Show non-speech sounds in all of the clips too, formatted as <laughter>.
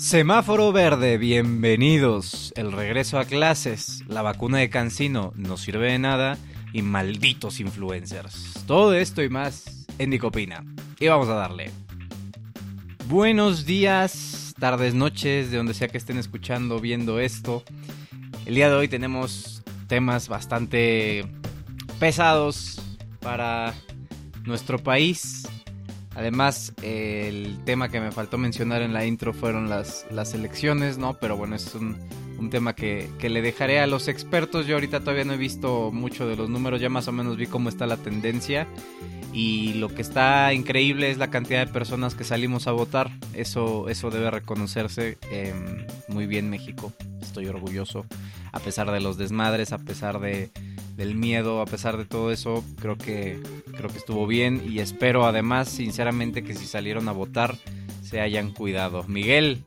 Semáforo verde, bienvenidos. El regreso a clases, la vacuna de Cancino no sirve de nada y malditos influencers. Todo esto y más en Dicopina. Y vamos a darle. Buenos días, tardes, noches, de donde sea que estén escuchando, viendo esto. El día de hoy tenemos temas bastante pesados para nuestro país. Además, el tema que me faltó mencionar en la intro fueron las, las elecciones, ¿no? Pero bueno, es un, un tema que, que, le dejaré a los expertos. Yo ahorita todavía no he visto mucho de los números, ya más o menos vi cómo está la tendencia. Y lo que está increíble es la cantidad de personas que salimos a votar. Eso, eso debe reconocerse eh, muy bien México. Estoy orgulloso. A pesar de los desmadres, a pesar de, del miedo, a pesar de todo eso, creo que, creo que estuvo bien. Y espero además, sinceramente, que si salieron a votar, se hayan cuidado. Miguel,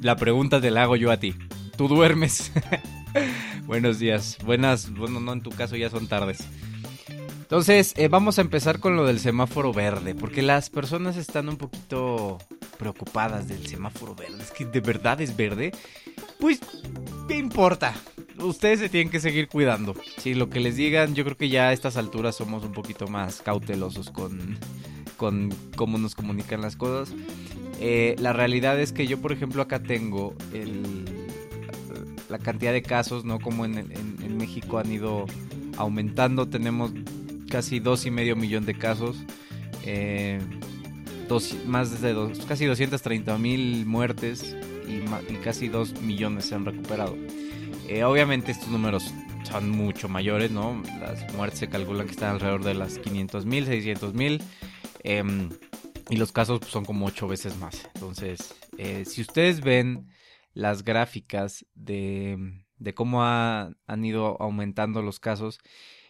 la pregunta te la hago yo a ti. ¿Tú duermes? <laughs> Buenos días. Buenas, bueno, no en tu caso ya son tardes. Entonces, eh, vamos a empezar con lo del semáforo verde, porque las personas están un poquito preocupadas del semáforo verde. Es que de verdad es verde. Pues, ¿qué importa? Ustedes se tienen que seguir cuidando. Si lo que les digan, yo creo que ya a estas alturas somos un poquito más cautelosos con, con cómo nos comunican las cosas. Eh, la realidad es que yo, por ejemplo, acá tengo el, la cantidad de casos, ¿no? Como en, México han ido aumentando. Tenemos casi dos y medio millón de casos, eh, dos, más de casi 230 mil muertes y, y, casi 2 millones se han recuperado. Eh, obviamente estos números son mucho mayores, ¿no? Las muertes se calculan que están alrededor de las 500 mil, 600 mil. Eh, y los casos pues, son como 8 veces más. Entonces, eh, si ustedes ven las gráficas de, de cómo ha, han ido aumentando los casos,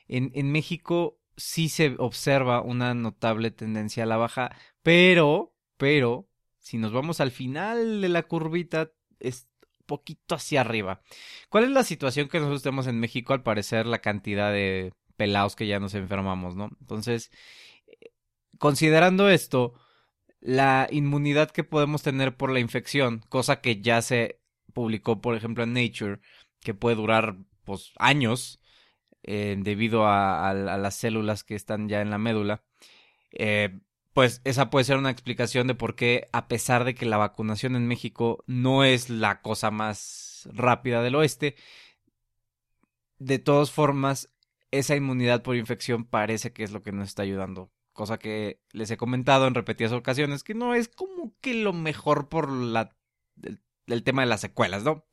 en, en México sí se observa una notable tendencia a la baja, pero, pero, si nos vamos al final de la curvita, es poquito hacia arriba. ¿Cuál es la situación que nosotros tenemos en México? Al parecer, la cantidad de pelados que ya nos enfermamos, ¿no? Entonces, considerando esto, la inmunidad que podemos tener por la infección, cosa que ya se publicó, por ejemplo, en Nature, que puede durar, pues, años, eh, debido a, a, a, las células que están ya en la médula, eh, pues esa puede ser una explicación de por qué, a pesar de que la vacunación en México no es la cosa más rápida del oeste, de todas formas, esa inmunidad por infección parece que es lo que nos está ayudando. Cosa que les he comentado en repetidas ocasiones, que no es como que lo mejor por la, el, tema de las secuelas, ¿no?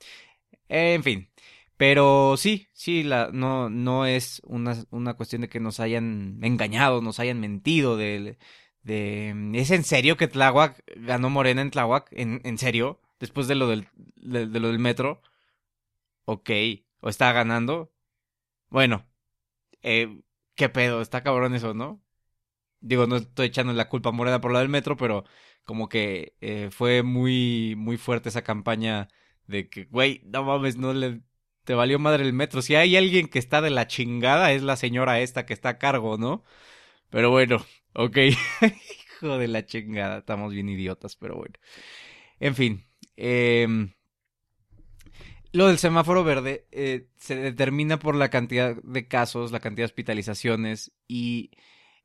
En fin, pero sí, sí, la, no, no es una, una cuestión de que nos hayan engañado, nos hayan mentido. De, de, ¿Es en serio que Tláhuac ganó Morena en Tláhuac? ¿En, en serio? Después de lo del, de, lo del metro. Ok. ¿O está ganando? Bueno. Eh, ¿Qué pedo? Está cabrón eso, ¿no? Digo, no estoy echando la culpa a Morena por lo del metro, pero como que eh, fue muy, muy fuerte esa campaña de que, güey, no mames, no le te valió madre el metro. Si hay alguien que está de la chingada, es la señora esta que está a cargo, ¿no? Pero bueno, ok. <laughs> Hijo de la chingada, estamos bien idiotas, pero bueno. En fin. Eh, lo del semáforo verde eh, se determina por la cantidad de casos, la cantidad de hospitalizaciones y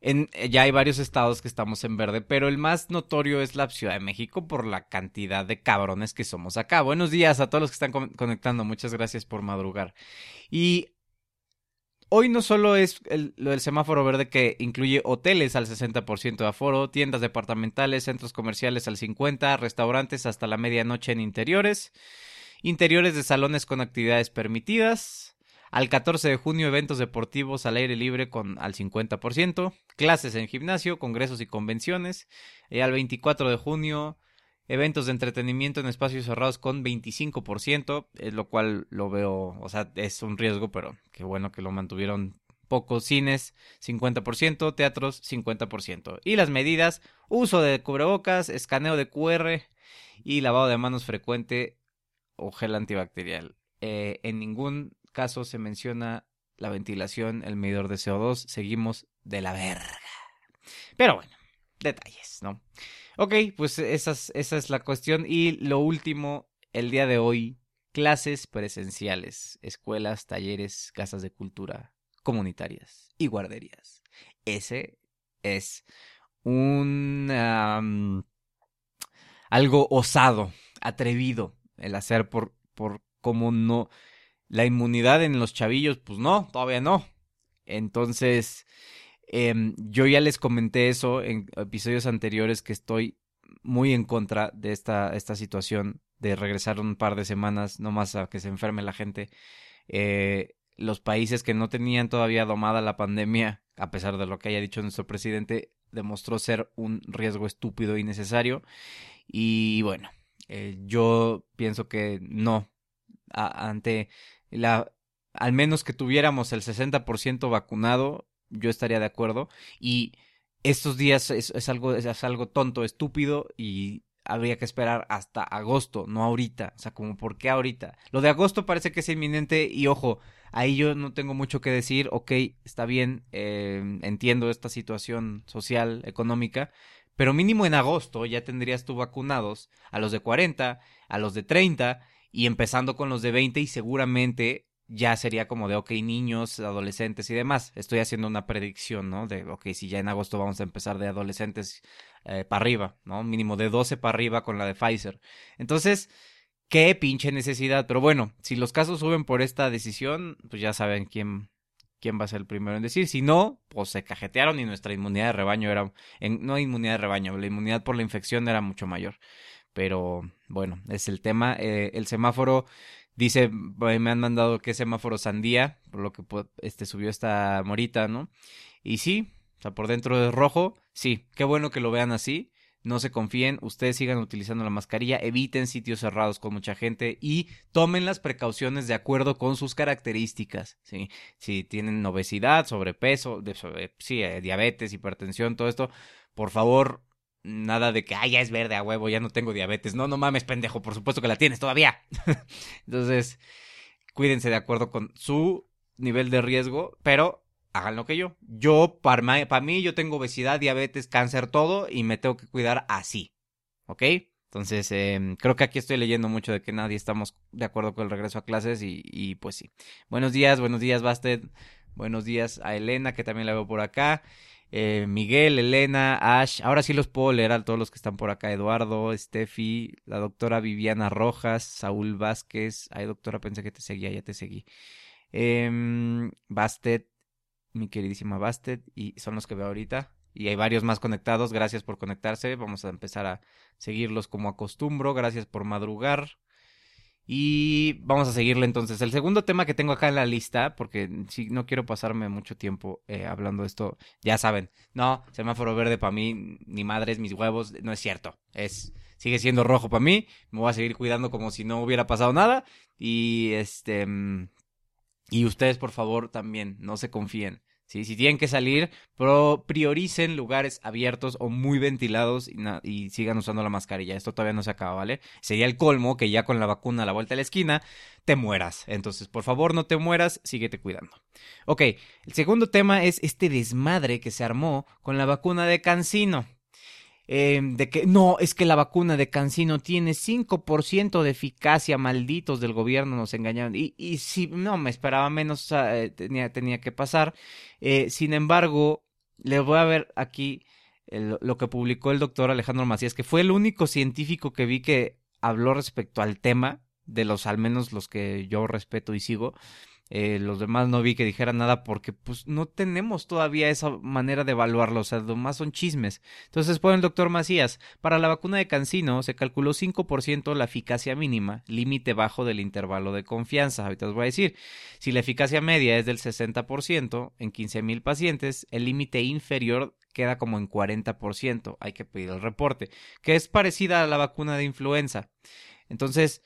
en, ya hay varios estados que estamos en verde, pero el más notorio es la Ciudad de México por la cantidad de cabrones que somos acá. Buenos días a todos los que están con conectando, muchas gracias por madrugar. Y hoy no solo es el, del semáforo verde que incluye hoteles al 60% de aforo, tiendas departamentales, centros comerciales al 50%, restaurantes hasta la medianoche en interiores, interiores de salones con actividades permitidas, al 14 de junio, eventos deportivos al aire libre con al 50%. Clases en gimnasio, congresos y convenciones. Y al 24 de junio, eventos de entretenimiento en espacios cerrados con 25%. Eh, lo cual lo veo, o sea, es un riesgo, pero qué bueno que lo mantuvieron pocos cines 50%, teatros 50%. Y las medidas, uso de cubrebocas, escaneo de QR y lavado de manos frecuente o gel antibacterial. Eh, en ningún caso se menciona la ventilación, el medidor de CO2, seguimos de la verga. Pero bueno, detalles, ¿no? Ok, pues esa es la cuestión. Y lo último, el día de hoy, clases presenciales, escuelas, talleres, casas de cultura comunitarias y guarderías. Ese es un algo osado, atrevido el hacer por por cómo no la inmunidad en los chavillos, pues no, todavía no. Entonces, em, yo ya les comenté eso en episodios anteriores que estoy muy en contra de esta, esta situación de regresar un par de semanas nomás a que se enferme la gente. Eh, los países que no tenían todavía domada la pandemia, a pesar de lo que haya dicho nuestro presidente, demostró ser un riesgo estúpido y necesario. Y bueno, eh, yo pienso que no. ante la. Al menos que tuviéramos el 60% vacunado, yo estaría de acuerdo. Y estos días es, algo, es algo tonto, estúpido y habría que esperar hasta agosto, no ahorita. O sea, como por qué ahorita. Lo de agosto parece que es inminente y ojo, ahí yo no tengo mucho que decir. Ok, está bien, eh, entiendo esta situación social, económica, pero mínimo en agosto ya tendrías tú vacunados a los de 40, a los de 30 y empezando con los de 20 y seguramente ya sería como de, ok, niños, adolescentes y demás. Estoy haciendo una predicción, ¿no? De, ok, si ya en agosto vamos a empezar de adolescentes eh, para arriba, ¿no? Mínimo de 12 para arriba con la de Pfizer. Entonces, qué pinche necesidad. Pero bueno, si los casos suben por esta decisión, pues ya saben quién, quién va a ser el primero en decir. Si no, pues se cajetearon y nuestra inmunidad de rebaño era, en, no inmunidad de rebaño, la inmunidad por la infección era mucho mayor. Pero bueno, es el tema. Eh, el semáforo dice, me han mandado que semáforo sandía, por lo que este subió esta morita, ¿no? Y sí, o sea, por dentro es rojo. Sí, qué bueno que lo vean así no se confíen, ustedes sigan utilizando la mascarilla, eviten sitios cerrados con mucha gente y tomen las precauciones de acuerdo con sus características, ¿sí? Si tienen obesidad, sobrepeso, sí, eh, diabetes, hipertensión, todo esto, por favor, nada de que, ah, ya es verde a huevo, ya no tengo diabetes. No, no mames, pendejo, por supuesto que la tienes todavía. <laughs> Entonces, cuídense de acuerdo con su nivel de riesgo, pero hagan lo que yo. Yo, para mí, yo tengo obesidad, diabetes, cáncer, todo, y me tengo que cuidar así. ¿Ok? Entonces, em, creo que aquí estoy leyendo mucho de que nadie estamos de acuerdo con el regreso a clases y, y pues sí. Buenos días, buenos días, Bastet. Buenos días a Elena, que también la veo por acá. Eh, Miguel, Elena, Ash. Ahora sí los puedo leer a todos los que están por acá. Eduardo, Steffi, la doctora Viviana Rojas, Saúl Vázquez. Ay, doctora, pensé que te seguía, ya te seguí. Eh, Bastet, mi queridísima Bastet, y son los que veo ahorita. Y hay varios más conectados, gracias por conectarse. Vamos a empezar a seguirlos como acostumbro, gracias por madrugar. Y vamos a seguirle entonces. El segundo tema que tengo acá en la lista, porque si no quiero pasarme mucho tiempo eh, hablando de esto, ya saben, no, semáforo verde para mí, ni madres, mis huevos, no es cierto. Es, sigue siendo rojo para mí, me voy a seguir cuidando como si no hubiera pasado nada. Y este, mm, y ustedes, por favor, también, no se confíen. ¿Sí? Si tienen que salir, prioricen lugares abiertos o muy ventilados y, y, sigan usando la mascarilla. Esto todavía no se acaba, ¿vale? Sería el colmo que ya con la vacuna a la vuelta de la esquina te mueras. Entonces, por favor, no te mueras, síguete cuidando. Ok, el segundo tema es este desmadre que se armó con la vacuna de Cancino. Eh, de que no, es que la vacuna de Cancino tiene 5% de eficacia, malditos del gobierno nos engañaron. Y, y si no, me esperaba menos, eh, tenía, tenía que pasar. Eh, sin embargo, les voy a ver aquí lo que publicó el doctor Alejandro Macías, que fue el único científico que vi que habló respecto al tema, de los al menos los que yo respeto y sigo. Eh, los demás no vi que dijeran nada porque pues no tenemos todavía esa manera de evaluarlo, o sea, lo más son chismes. Entonces pone el doctor Macías, para la vacuna de Cancino se calculó 5% la eficacia mínima, límite bajo del intervalo de confianza. Ahorita os voy a decir, si la eficacia media es del 60% en 15.000 pacientes, el límite inferior queda como en 40%, hay que pedir el reporte, que es parecida a la vacuna de influenza. Entonces,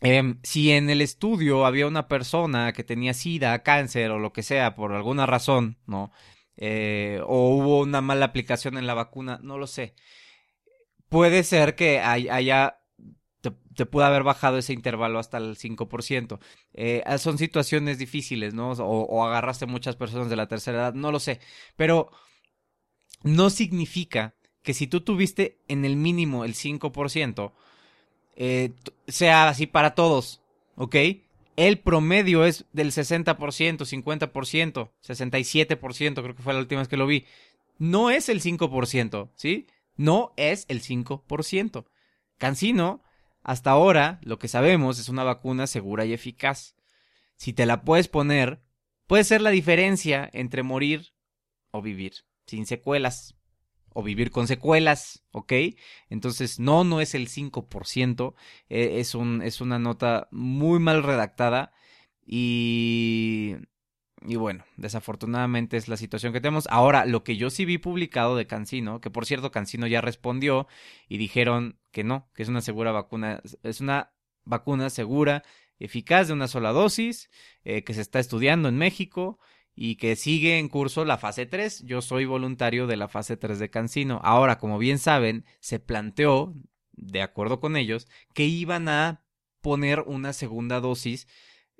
Em, si en el estudio había una persona que tenía sida, cáncer o lo que sea por alguna razón, ¿no? Eh, o hubo una mala aplicación en la vacuna, no lo sé. Puede ser que haya, te, pueda haber bajado ese intervalo hasta el 5%. Eh, ah, son situaciones difíciles, ¿no? O, o agarraste muchas personas de la tercera edad, no lo sé. Pero no significa que si tú tuviste en el mínimo el 5%, eh, sea así para todos, ¿ok? El promedio es del 60%, 50%, 67%, creo que fue la última vez que lo vi. No es el 5%, ¿sí? No es el 5%. Cancino, hasta ahora, lo que sabemos es una vacuna segura y eficaz. Si te la puedes poner, puede ser la diferencia entre morir o vivir, sin secuelas o vivir con secuelas, ¿ok? Entonces, no, no es el 5%, eh, es, un, es una nota muy mal redactada y... Y bueno, desafortunadamente es la situación que tenemos. Ahora, lo que yo sí vi publicado de Cancino, que por cierto Cancino ya respondió y dijeron que no, que es una segura vacuna, es una vacuna segura, eficaz de una sola dosis, eh, que se está estudiando en México y que sigue en curso la fase 3. Yo soy voluntario de la fase 3 de Cancino. Ahora, como bien saben, se planteó, de acuerdo con ellos, que iban a poner una segunda dosis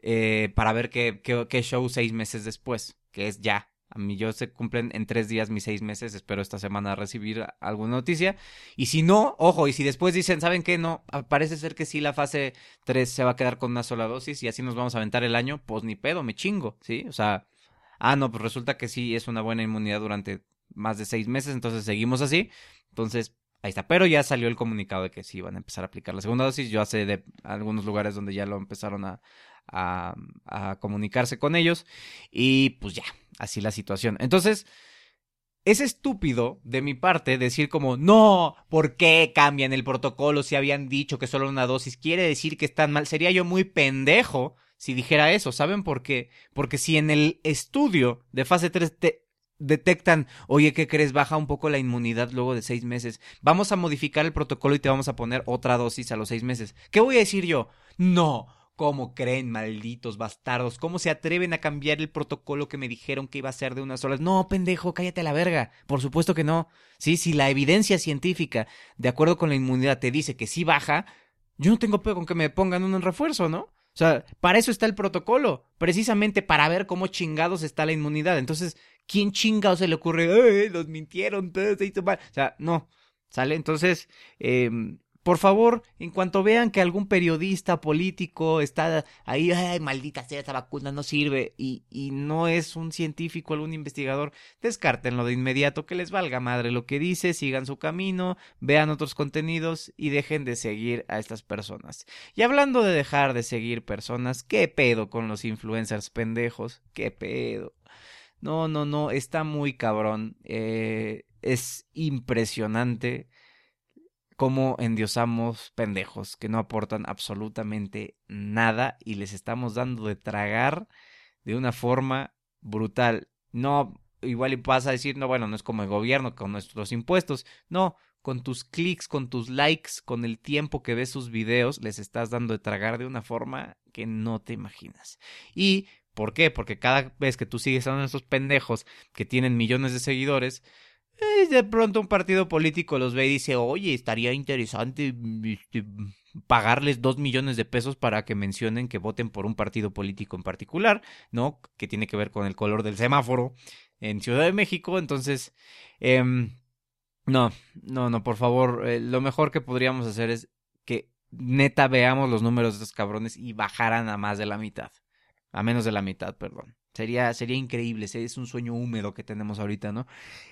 eh, para ver qué, qué, show seis meses después, que es ya. A mí yo se cumplen en tres días mis seis meses. Espero esta semana recibir alguna noticia. Y si no, ojo, y si después dicen, ¿saben qué? No, parece ser que sí, la fase 3 se va a quedar con una sola dosis y así nos vamos a aventar el año, pues ni pedo, me chingo, ¿sí? O sea, ah, no, pues resulta que sí es una buena inmunidad durante más de seis meses, entonces seguimos así. Entonces, ahí está. Pero ya salió el comunicado de que sí van a empezar a aplicar la segunda dosis. Yo hace de algunos lugares donde ya lo empezaron a, a, comunicarse con ellos. Y pues ya, así la situación. Entonces, es estúpido de mi parte decir como, no, ¿por qué cambian el protocolo si habían dicho que solo una dosis? Quiere decir que están mal. Sería yo muy pendejo si dijera eso. ¿Saben por qué? Porque si en el estudio de fase 3 te detectan, oye, ¿qué crees? Baja un poco la inmunidad luego de seis meses. Vamos a modificar el protocolo y te vamos a poner otra dosis a los seis meses. ¿Qué voy a decir yo? No. ¿Cómo creen, malditos bastardos? ¿Cómo se atreven a cambiar el protocolo que me dijeron que iba a ser de unas horas? No, pendejo, cállate a la verga. Por supuesto que no. Sí, si la evidencia científica, de acuerdo con la inmunidad, te dice que sí baja, yo no tengo peor con que me pongan un refuerzo, ¿no? O sea, para eso está el protocolo, precisamente para ver cómo chingados está la inmunidad. Entonces, ¿quién chingados se le ocurre? ¡Eh, los mintieron! Todo se hizo mal. O sea, no, ¿sale? Entonces, eh, por favor, en cuanto vean que algún periodista político está ahí, ay, maldita sea, esa vacuna no sirve, y, y no es un científico, algún investigador, descártenlo de inmediato, que les valga madre lo que dice, sigan su camino, vean otros contenidos y dejen de seguir a estas personas. Y hablando de dejar de seguir personas, ¿qué pedo con los influencers pendejos? ¿Qué pedo? No, no, no, está muy cabrón. Eh, es impresionante cómo endiosamos pendejos que no aportan absolutamente nada y les estamos dando de tragar de una forma brutal. No, igual y pasa a decir, no, bueno, no es como el gobierno con nuestros impuestos. No, con tus clics, con tus likes, con el tiempo que ves sus videos, les estás dando de tragar de una forma que no te imaginas. Y ¿Por qué? Porque cada vez que tú sigues a uno de esos pendejos que tienen millones de seguidores, de pronto un partido político los ve y dice, oye, estaría interesante este, pagarles dos millones de pesos para que mencionen que voten por un partido político en particular, ¿no? Que tiene que ver con el color del semáforo en Ciudad de México. Entonces, em, no, no, no, por favor, eh, lo mejor que podríamos hacer es que neta veamos los números de estos cabrones y bajaran a más de la mitad. A menos de la mitad, perdón. Sería, sería increíble, es un sueño húmedo que tenemos ahorita, ¿no?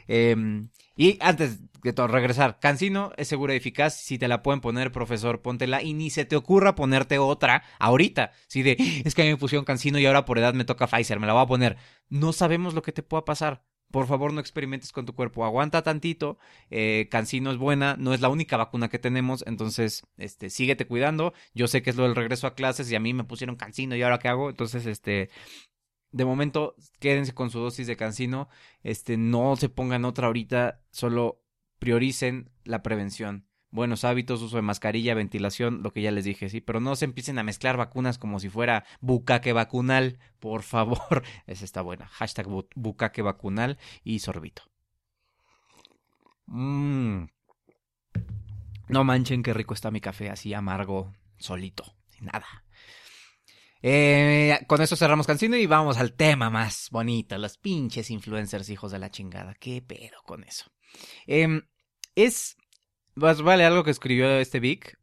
Em, y antes de todo, regresar, Cancino es segura y eficaz, si te la pueden poner, profesor, póntela y ni se te ocurra ponerte otra ahorita, si de, es que a mí me pusieron Cancino y ahora por edad me toca Pfizer, me la voy a poner. No sabemos lo que te pueda pasar. Por favor, no experimentes con tu cuerpo. Aguanta tantito. Eh, Cancino es buena. No es la única vacuna que tenemos. Entonces, este, síguete cuidando. Yo sé que es lo del regreso a clases y a mí me pusieron Cancino y ahora qué hago. Entonces, este, de momento quédense con su dosis de cancino, este no se pongan otra ahorita, solo prioricen la prevención. Buenos hábitos, uso de mascarilla, ventilación, lo que ya les dije, sí, pero no se empiecen a mezclar vacunas como si fuera bucaque vacunal, por favor. <laughs> Esa está buena. Hashtag bucaque vacunal y sorbito. Mmm. No manchen qué rico está mi café, así amargo, solito, sin nada. Eh, con eso cerramos Cancino y vamos al tema más bonito. Los pinches influencers hijos de la chingada. ¿Qué pedo con eso? Em, es, vale, algo que escribió este Vic,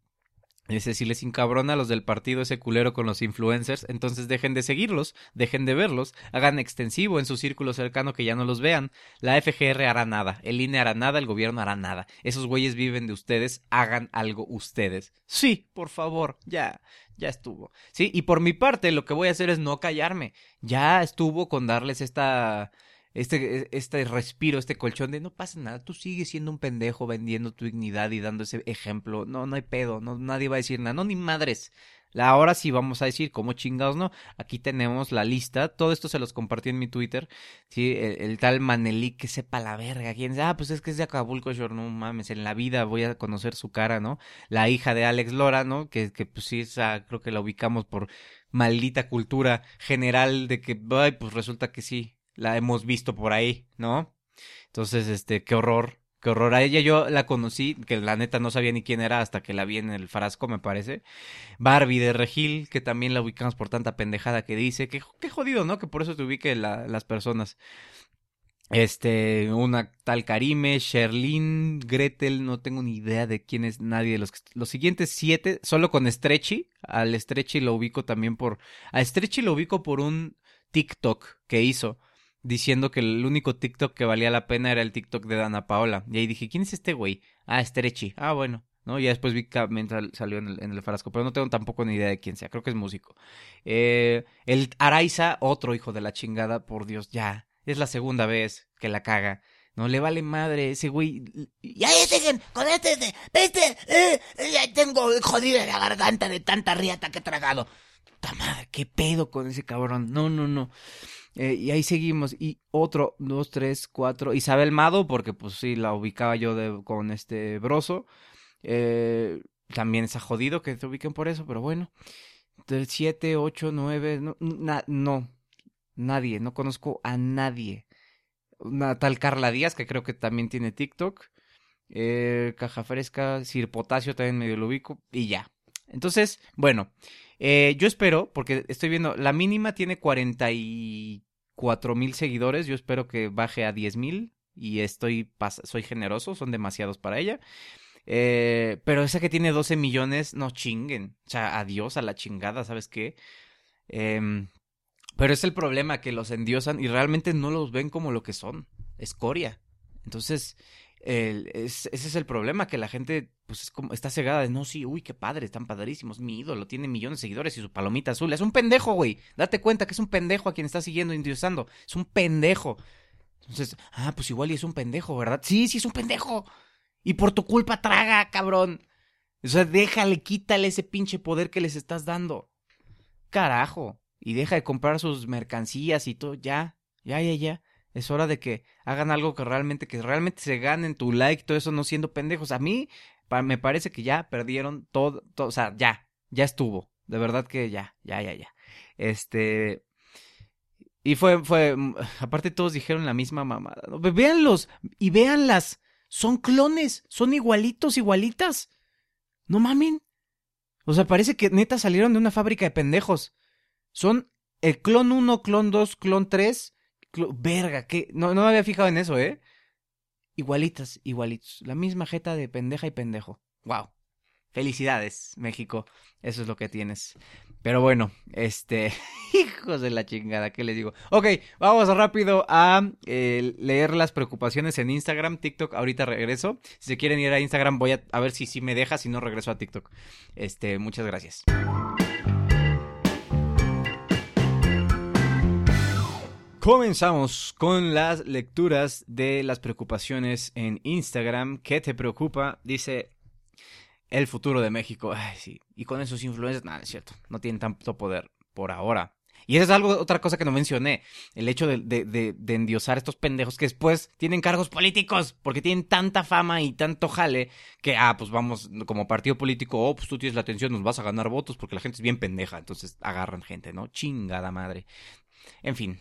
Dice, si les encabrona a los del partido ese culero con los influencers, entonces dejen de seguirlos, dejen de verlos, hagan extensivo en su círculo cercano que ya no los vean. La FGR hará nada, el INE hará nada, el gobierno hará nada. Esos güeyes viven de ustedes, hagan algo ustedes. Sí, por favor, ya, ya estuvo. Sí, y por mi parte lo que voy a hacer es no callarme. Ya estuvo con darles esta este, este respiro, este colchón de no pasa nada, tú sigues siendo un pendejo vendiendo tu dignidad y dando ese ejemplo, no, no hay pedo, no, nadie va a decir nada, no, ni madres. Ahora sí vamos a decir cómo chingados no. Aquí tenemos la lista. Todo esto se los compartí en mi Twitter. Sí, el, tal Manelik que sepa la verga. ¿Quién Ah, pues es que es de Acapulco Shore. No mames, en la vida voy a conocer su cara, ¿no? La hija de Alex Lora, ¿no? Que, que pues sí, esa, creo que la ubicamos por maldita cultura general de que, ay, pues resulta que sí, la hemos visto por ahí, ¿no? Entonces, este, qué horror, qué horror. A ella yo la conocí, que la neta no sabía ni quién era hasta que la vi en el frasco, me parece. Barbie de Regil, que también la ubicamos por tanta pendejada que dice. Qué, qué jodido, ¿no? Que por eso te ubique las personas. Este, una tal Karime, Sherlyn, Gretel, no tengo ni idea de quién es nadie de los los siguientes siete, solo con Stretchy, al Stretchy lo ubico también por, a Stretchy lo ubico por un TikTok que hizo, diciendo que el único TikTok que valía la pena era el TikTok de Dana Paola. Y ahí dije, ¿quién es este güey? Ah, Estrechi. Ah, bueno. ¿no? Y después vi que salió en el, en el, frasco, pero no tengo tampoco ni idea de quién sea, creo que es músico. Eh, el Araiza, otro hijo de la chingada, por Dios, ya, es la segunda vez que la caga. No le vale madre ese güey. Ya dejen con este, este, eh, ya tengo jodida la garganta de tanta riata que he tragado. Puta madre, qué pedo con ese cabrón. No, no, no. Eh, y ahí seguimos. Y otro, dos, tres, cuatro. Isabel Mado, porque pues sí, la ubicaba yo con este broso. Eh, también está jodido que te ubiquen por eso, pero bueno. Del siete, ocho, nueve, no, no, nadie, no conozco a nadie. Una tal Carla Díaz, que creo que también tiene TikTok. Eh, caja fresca, Sir Potasio también medio lo ubico. Y ya. Entonces, bueno, eh, yo espero, porque estoy viendo, la mínima tiene 44 mil seguidores, yo espero que baje a 10 mil y estoy, soy generoso, son demasiados para ella. Eh, pero esa que tiene 12 millones, no chinguen. O sea, adiós a la chingada, ¿sabes qué? Eh, pero es el problema que los endiosan y realmente no los ven como lo que son, escoria. Entonces, ese es el problema, que la gente pues es como, está cegada de, no, sí, uy, qué padre, están padrísimos, mi ídolo, tiene millones de seguidores y su palomita azul. Es un pendejo, güey. Date cuenta que es un pendejo a quien está siguiendo, endiosando. Es un pendejo. Entonces, ah, pues igual y es un pendejo, ¿verdad? Sí, sí, es un pendejo. Y por tu culpa traga, cabrón. O sea, déjale, quítale ese pinche poder que les estás dando. Carajo. Y deja de comprar sus mercancías y todo, ya, ya, ya, ya. Es hora de que hagan algo que realmente, que realmente se ganen tu like, todo eso no siendo pendejos. A mí me parece que ya perdieron todo, o sea, ya, ya estuvo. De verdad que ya, ya, ya, ya. Este. Y fue, fue, mm, aparte todos dijeron la misma mamada. Véanlos y véanlas. Son clones, son igualitos, igualitas. No mamen. O sea, parece que neta salieron de una fábrica de pendejos. Son el clon 1, clon 2, clon 3 Verga, que no, no me había fijado en eso, ¿eh? Igualitas, igualitos. La misma jeta de pendeja y pendejo. Wow. Felicidades, México. Eso es lo que tienes. Pero bueno, este. <laughs> Hijos de la chingada, ¿qué les digo? Ok, vamos rápido a eh, leer las preocupaciones en Instagram, TikTok. Ahorita regreso. Si se quieren ir a Instagram, voy a, a ver si, si me deja. Si no, regreso a TikTok. Este, muchas gracias. Comenzamos con las lecturas de las preocupaciones en Instagram. ¿Qué te preocupa? Dice el futuro de México. Ay, sí. Y con esos influencers, nada, es cierto. No tienen tanto poder por ahora. Y esa es algo, otra cosa que no mencioné. El hecho de, endiosar a estos pendejos que después tienen cargos políticos. Porque tienen tanta fama y tanto jale que, ah, pues vamos, como partido político, oh, pues tú tienes la atención, nos vas a ganar votos porque la gente es bien pendeja. Entonces agarran gente, ¿no? Chingada madre. En fin,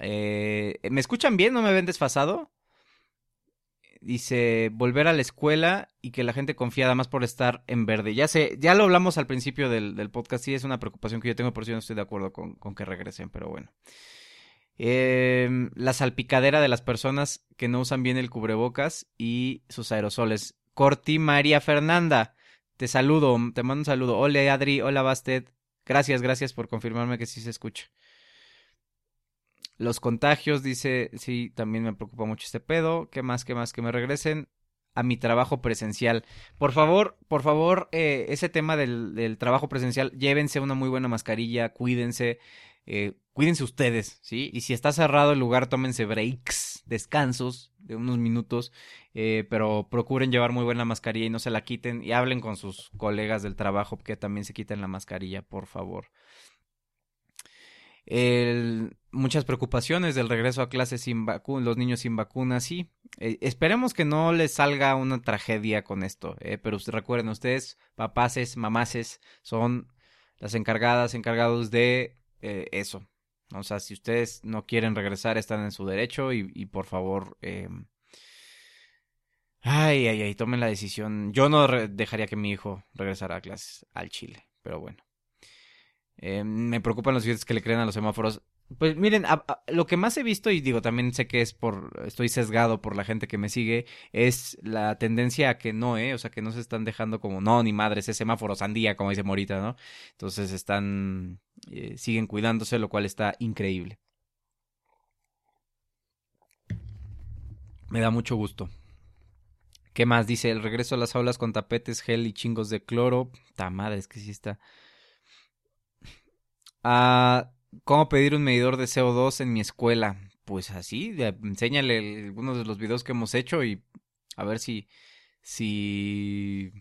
eh, ¿Me escuchan bien? ¿No me ven desfasado? Dice, volver a la escuela y que la gente confía más por estar en verde. Ya sé, ya lo hablamos al principio del, podcast, sí es una preocupación que yo tengo, por si no estoy de acuerdo con, que regresen, pero bueno. Em, la salpicadera de las personas que no usan bien el cubrebocas y sus aerosoles. Corti María Fernanda, te saludo, te mando un saludo. Hola Adri, hola Bastet. Gracias, gracias por confirmarme que sí se escucha. Los contagios, dice, sí, también me preocupa mucho este pedo. ¿Qué más, qué más? Que me regresen a mi trabajo presencial. Por favor, por favor, eh, ese tema del, trabajo presencial, llévense una muy buena mascarilla, cuídense, eh, cuídense ustedes, ¿sí? Y si está cerrado el lugar, tómense breaks, descansos de unos minutos, eh, pero procuren llevar muy buena mascarilla y no se la quiten y hablen con sus colegas del trabajo que también se quiten la mascarilla, por favor. Muchas preocupaciones del regreso a clases sin vacunas, los niños sin vacunas, sí. Eh, esperemos que no les salga una tragedia con esto, eh, pero recuerden, ustedes, papaces, mamaces, son las encargadas, encargados de eh, eso. O sea, si ustedes no quieren regresar, están en su derecho y, y por favor, eh, ay, ay, ay, tomen la decisión. Yo no dejaría que mi hijo regresara a clases al Chile, pero bueno. Eh, me preocupan los videos que le creen a los semáforos. Pues miren, lo que más he visto, y digo, también sé que es por, estoy sesgado por la gente que me sigue, es la tendencia a que no, ¿eh? O sea, que no se están dejando como, no, ni madres, es semáforo sandía, como dice Morita, ¿no? Entonces están, eh, siguen cuidándose, lo cual está increíble. Me da mucho gusto. ¿Qué más? Dice, el regreso a las aulas con tapetes, gel y chingos de cloro. Ta madre, es que sí está. Ah ¿Cómo pedir un medidor de CO2 en mi escuela? Pues así, enséñale algunos de los videos que hemos hecho y a ver si, si,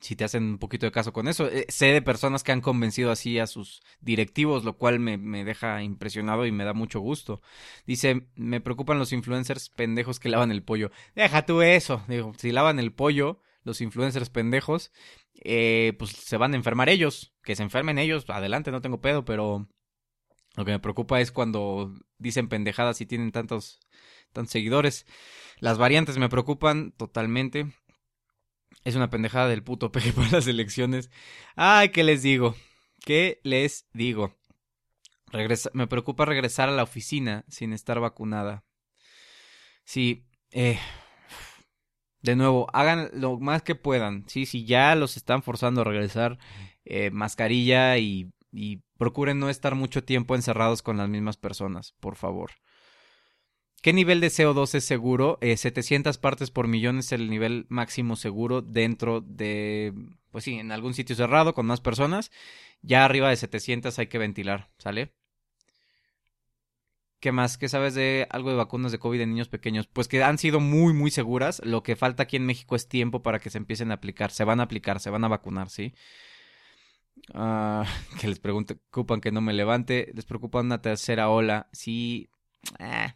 si te hacen un poquito de caso con eso. Eh, sé de personas que han convencido así a sus directivos, lo cual me, me deja impresionado y me da mucho gusto. Dice, me preocupan los influencers pendejos que lavan el pollo. Deja tú eso. Digo, si lavan el pollo, los influencers pendejos, eh, pues se van a enfermar ellos. Que se enfermen ellos, adelante, no tengo pedo, pero lo que me preocupa es cuando dicen pendejadas y tienen tantos, tantos seguidores. Las variantes me preocupan totalmente. Es una pendejada del puto <laughs> peje para las elecciones. Ay, ¿qué les digo? ¿Qué les digo? Regresa me preocupa regresar a la oficina sin estar vacunada. Sí, eh, de nuevo, hagan lo más que puedan. Sí, si ya los están forzando a regresar, eh, mascarilla y, procuren no estar mucho tiempo encerrados con las mismas personas, por favor. ¿Qué nivel de CO2 es seguro? 700 eh, partes por millón es el nivel máximo seguro dentro de, pues sí, en algún sitio cerrado con más personas. Ya arriba de 700 hay que ventilar, ¿sale? ¿Qué más? ¿Qué sabes de algo de vacunas de COVID en niños pequeños? Pues que han sido muy, muy seguras. Lo que falta aquí en México es tiempo para que se empiecen a aplicar. Se van a aplicar, se van a vacunar, ¿sí? Uh, <laughs> que les preocupan que no me levante. Les preocupa una tercera ola. Sí. Eh,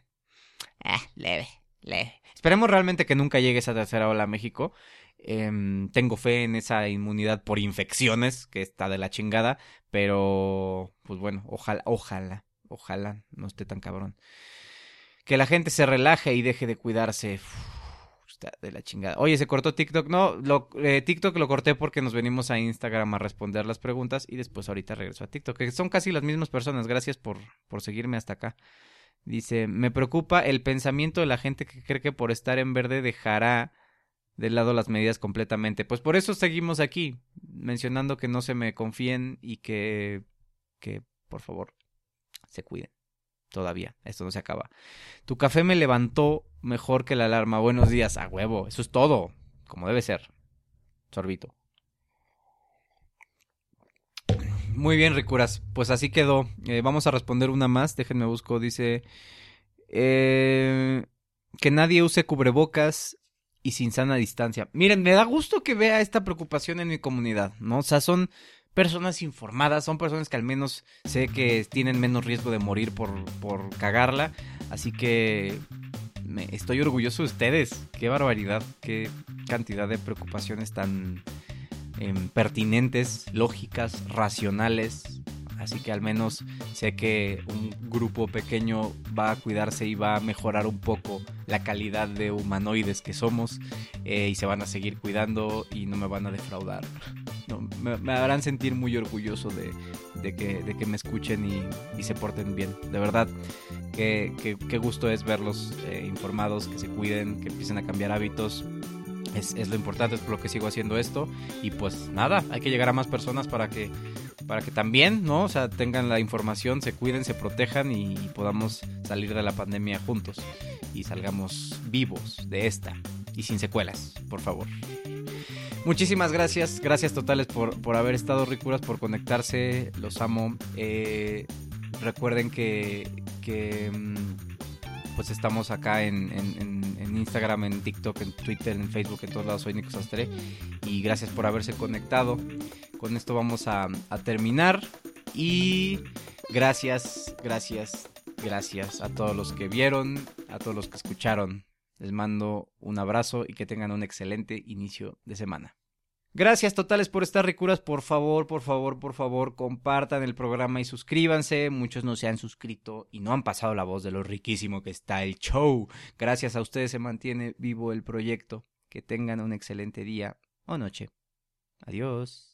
eh, leve, leve. Esperemos realmente que nunca llegue esa tercera ola a México. Eh, tengo fe en esa inmunidad por infecciones, que está de la chingada. Pero, pues bueno, ojalá, ojalá, ojalá no esté tan cabrón. Que la gente se relaje y deje de cuidarse. Uf de la chingada. Oye, se cortó TikTok. No, lo, eh, TikTok lo corté porque nos venimos a Instagram a responder las preguntas y después ahorita regreso a TikTok. Que son casi las mismas personas. Gracias por, por seguirme hasta acá. Dice, me preocupa el pensamiento de la gente que cree que por estar en verde dejará de lado las medidas completamente. Pues por eso seguimos aquí, mencionando que no se me confíen y que, que por favor, se cuiden todavía. Esto no se acaba. Tu café me levantó mejor que la alarma. Buenos días, a huevo. Eso es todo. Como debe ser. Sorbito. Muy bien, Ricuras. Pues así quedó. Eh, vamos a responder una más. Déjenme busco. Dice. Eh, que nadie use cubrebocas y sin sana distancia. Miren, me da gusto que vea esta preocupación en mi comunidad, ¿no? O sea, son personas informadas, son personas que al menos sé que tienen menos riesgo de morir por, por cagarla. Así que me, estoy orgulloso de ustedes. Qué barbaridad, qué cantidad de preocupaciones tan em, pertinentes, lógicas, racionales. Así que al menos sé que un grupo pequeño va a cuidarse y va a mejorar un poco la calidad de humanoides que somos eh, y se van a seguir cuidando y no me van a defraudar. Me, harán sentir muy orgulloso de, de que, de que me escuchen y, y se porten bien. De verdad, qué, qué, qué gusto es verlos eh, informados, que se cuiden, que empiecen a cambiar hábitos. Es, es, lo importante, es por lo que sigo haciendo esto. Y pues nada, hay que llegar a más personas para que, para que también, ¿no? O sea, tengan la información, se cuiden, se protejan y, y podamos salir de la pandemia juntos. Y salgamos vivos de esta. Y sin secuelas, por favor. Muchísimas gracias, gracias totales por, por haber estado ricuras, por conectarse, los amo. Eh, recuerden que, que pues estamos acá en, en, en, Instagram, en TikTok, en Twitter, en Facebook, en todos lados soy Nico Sastre. Y gracias por haberse conectado. Con esto vamos a, a terminar. Y gracias, gracias, gracias a todos los que vieron, a todos los que escucharon. Les mando un abrazo y que tengan un excelente inicio de semana. Gracias totales por estar ricuras. Por favor, por favor, por favor, compartan el programa y suscríbanse. Muchos no se han suscrito y no han pasado la voz de lo riquísimo que está el show. Gracias a ustedes se mantiene vivo el proyecto. Que tengan un excelente día o noche. Adiós.